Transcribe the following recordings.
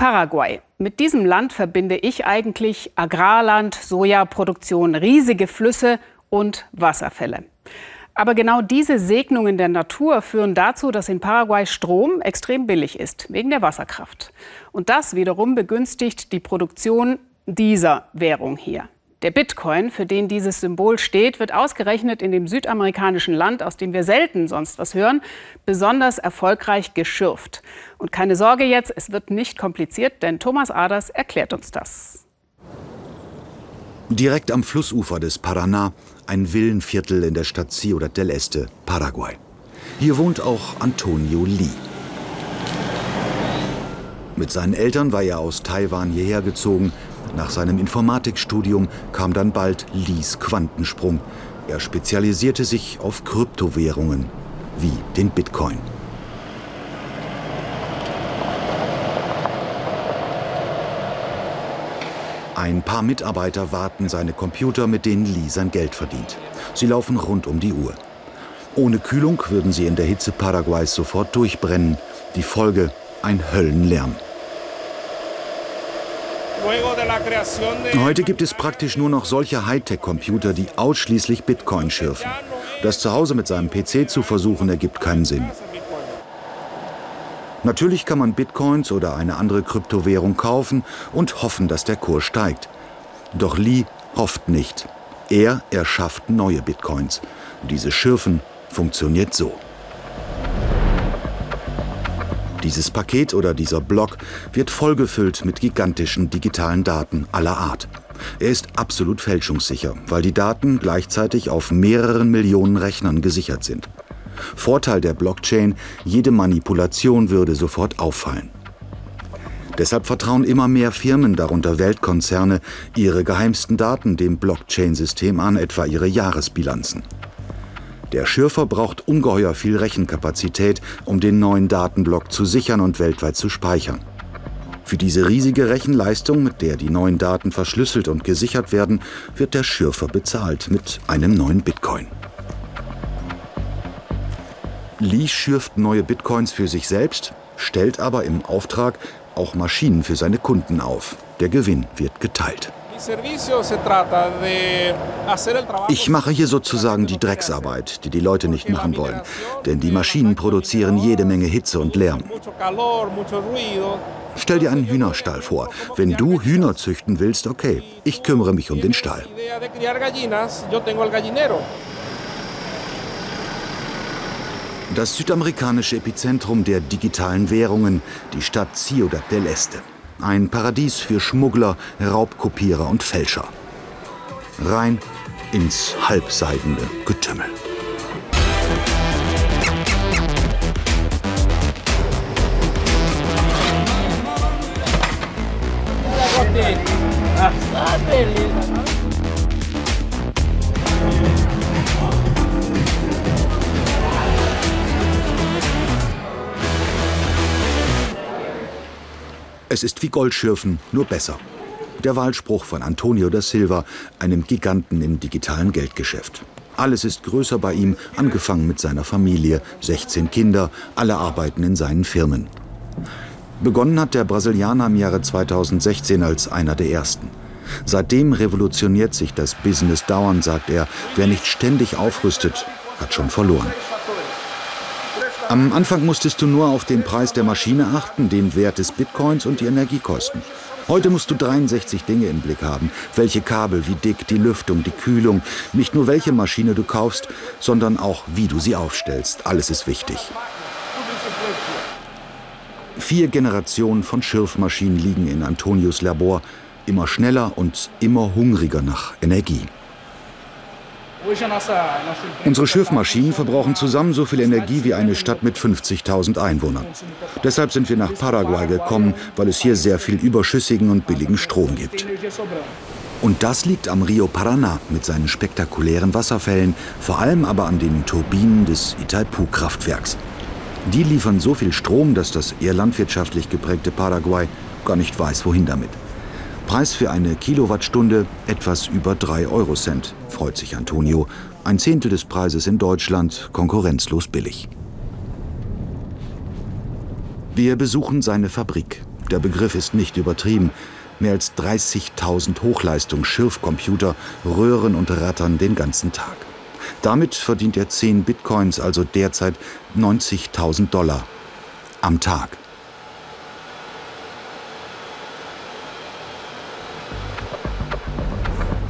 Paraguay. Mit diesem Land verbinde ich eigentlich Agrarland, Sojaproduktion, riesige Flüsse und Wasserfälle. Aber genau diese Segnungen der Natur führen dazu, dass in Paraguay Strom extrem billig ist, wegen der Wasserkraft. Und das wiederum begünstigt die Produktion dieser Währung hier. Der Bitcoin, für den dieses Symbol steht, wird ausgerechnet in dem südamerikanischen Land, aus dem wir selten sonst was hören, besonders erfolgreich geschürft. Und keine Sorge jetzt, es wird nicht kompliziert, denn Thomas Aders erklärt uns das. Direkt am Flussufer des Paraná, ein Villenviertel in der Stadt Ciudad del Este, Paraguay. Hier wohnt auch Antonio Lee. Mit seinen Eltern war er aus Taiwan hierher gezogen, nach seinem Informatikstudium kam dann bald Lees Quantensprung. Er spezialisierte sich auf Kryptowährungen wie den Bitcoin. Ein paar Mitarbeiter warten seine Computer, mit denen Lee sein Geld verdient. Sie laufen rund um die Uhr. Ohne Kühlung würden sie in der Hitze Paraguays sofort durchbrennen. Die Folge ein Höllenlärm. Heute gibt es praktisch nur noch solche Hightech-Computer, die ausschließlich Bitcoin schürfen. Das zu Hause mit seinem PC zu versuchen, ergibt keinen Sinn. Natürlich kann man Bitcoins oder eine andere Kryptowährung kaufen und hoffen, dass der Kurs steigt. Doch Lee hofft nicht. Er erschafft neue Bitcoins. Dieses Schürfen funktioniert so. Dieses Paket oder dieser Block wird vollgefüllt mit gigantischen digitalen Daten aller Art. Er ist absolut fälschungssicher, weil die Daten gleichzeitig auf mehreren Millionen Rechnern gesichert sind. Vorteil der Blockchain, jede Manipulation würde sofort auffallen. Deshalb vertrauen immer mehr Firmen, darunter Weltkonzerne, ihre geheimsten Daten dem Blockchain-System an, etwa ihre Jahresbilanzen. Der Schürfer braucht ungeheuer viel Rechenkapazität, um den neuen Datenblock zu sichern und weltweit zu speichern. Für diese riesige Rechenleistung, mit der die neuen Daten verschlüsselt und gesichert werden, wird der Schürfer bezahlt mit einem neuen Bitcoin. Lee schürft neue Bitcoins für sich selbst, stellt aber im Auftrag auch Maschinen für seine Kunden auf. Der Gewinn wird geteilt. Ich mache hier sozusagen die Drecksarbeit, die die Leute nicht machen wollen. Denn die Maschinen produzieren jede Menge Hitze und Lärm. Stell dir einen Hühnerstall vor. Wenn du Hühner züchten willst, okay. Ich kümmere mich um den Stall. Das südamerikanische Epizentrum der digitalen Währungen, die Stadt Ciudad del Este. Ein Paradies für Schmuggler, Raubkopierer und Fälscher. Rein ins halbseidene Getümmel. Es ist wie Goldschürfen, nur besser. Der Wahlspruch von Antonio da Silva, einem Giganten im digitalen Geldgeschäft. Alles ist größer bei ihm, angefangen mit seiner Familie, 16 Kinder, alle arbeiten in seinen Firmen. Begonnen hat der Brasilianer im Jahre 2016 als einer der ersten. Seitdem revolutioniert sich das Business dauernd, sagt er. Wer nicht ständig aufrüstet, hat schon verloren. Am Anfang musstest du nur auf den Preis der Maschine achten, den Wert des Bitcoins und die Energiekosten. Heute musst du 63 Dinge im Blick haben. Welche Kabel, wie dick, die Lüftung, die Kühlung. Nicht nur welche Maschine du kaufst, sondern auch wie du sie aufstellst. Alles ist wichtig. Vier Generationen von Schürfmaschinen liegen in Antonius Labor, immer schneller und immer hungriger nach Energie. Unsere Schiffmaschinen verbrauchen zusammen so viel Energie wie eine Stadt mit 50.000 Einwohnern. Deshalb sind wir nach Paraguay gekommen, weil es hier sehr viel überschüssigen und billigen Strom gibt. Und das liegt am Rio Paraná mit seinen spektakulären Wasserfällen, vor allem aber an den Turbinen des Itaipu-Kraftwerks. Die liefern so viel Strom, dass das eher landwirtschaftlich geprägte Paraguay gar nicht weiß, wohin damit. Preis für eine Kilowattstunde etwas über 3 Eurocent, freut sich Antonio. Ein Zehntel des Preises in Deutschland, konkurrenzlos billig. Wir besuchen seine Fabrik. Der Begriff ist nicht übertrieben. Mehr als 30.000 Hochleistungs-Schürfcomputer röhren und rattern den ganzen Tag. Damit verdient er 10 Bitcoins, also derzeit 90.000 Dollar am Tag.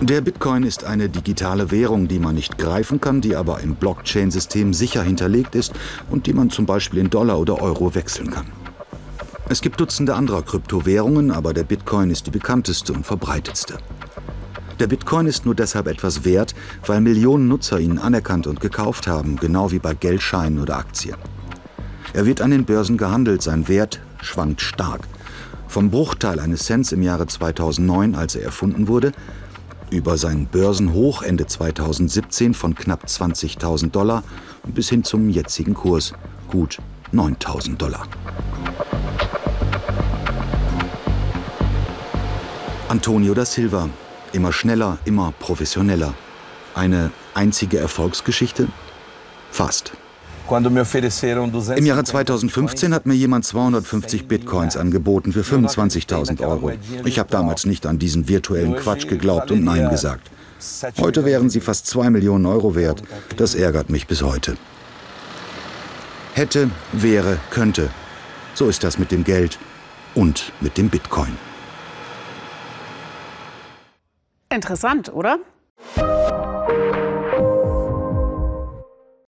Der Bitcoin ist eine digitale Währung, die man nicht greifen kann, die aber im Blockchain-System sicher hinterlegt ist und die man zum Beispiel in Dollar oder Euro wechseln kann. Es gibt Dutzende anderer Kryptowährungen, aber der Bitcoin ist die bekannteste und verbreitetste. Der Bitcoin ist nur deshalb etwas wert, weil Millionen Nutzer ihn anerkannt und gekauft haben, genau wie bei Geldscheinen oder Aktien. Er wird an den Börsen gehandelt, sein Wert schwankt stark. Vom Bruchteil eines Cents im Jahre 2009, als er erfunden wurde, über sein Börsenhoch Ende 2017 von knapp 20.000 Dollar bis hin zum jetzigen Kurs gut 9.000 Dollar. Antonio da Silva, immer schneller, immer professioneller. Eine einzige Erfolgsgeschichte? Fast. Im Jahre 2015 hat mir jemand 250 Bitcoins angeboten für 25.000 Euro. Ich habe damals nicht an diesen virtuellen Quatsch geglaubt und Nein gesagt. Heute wären sie fast 2 Millionen Euro wert. Das ärgert mich bis heute. Hätte, wäre, könnte. So ist das mit dem Geld und mit dem Bitcoin. Interessant, oder?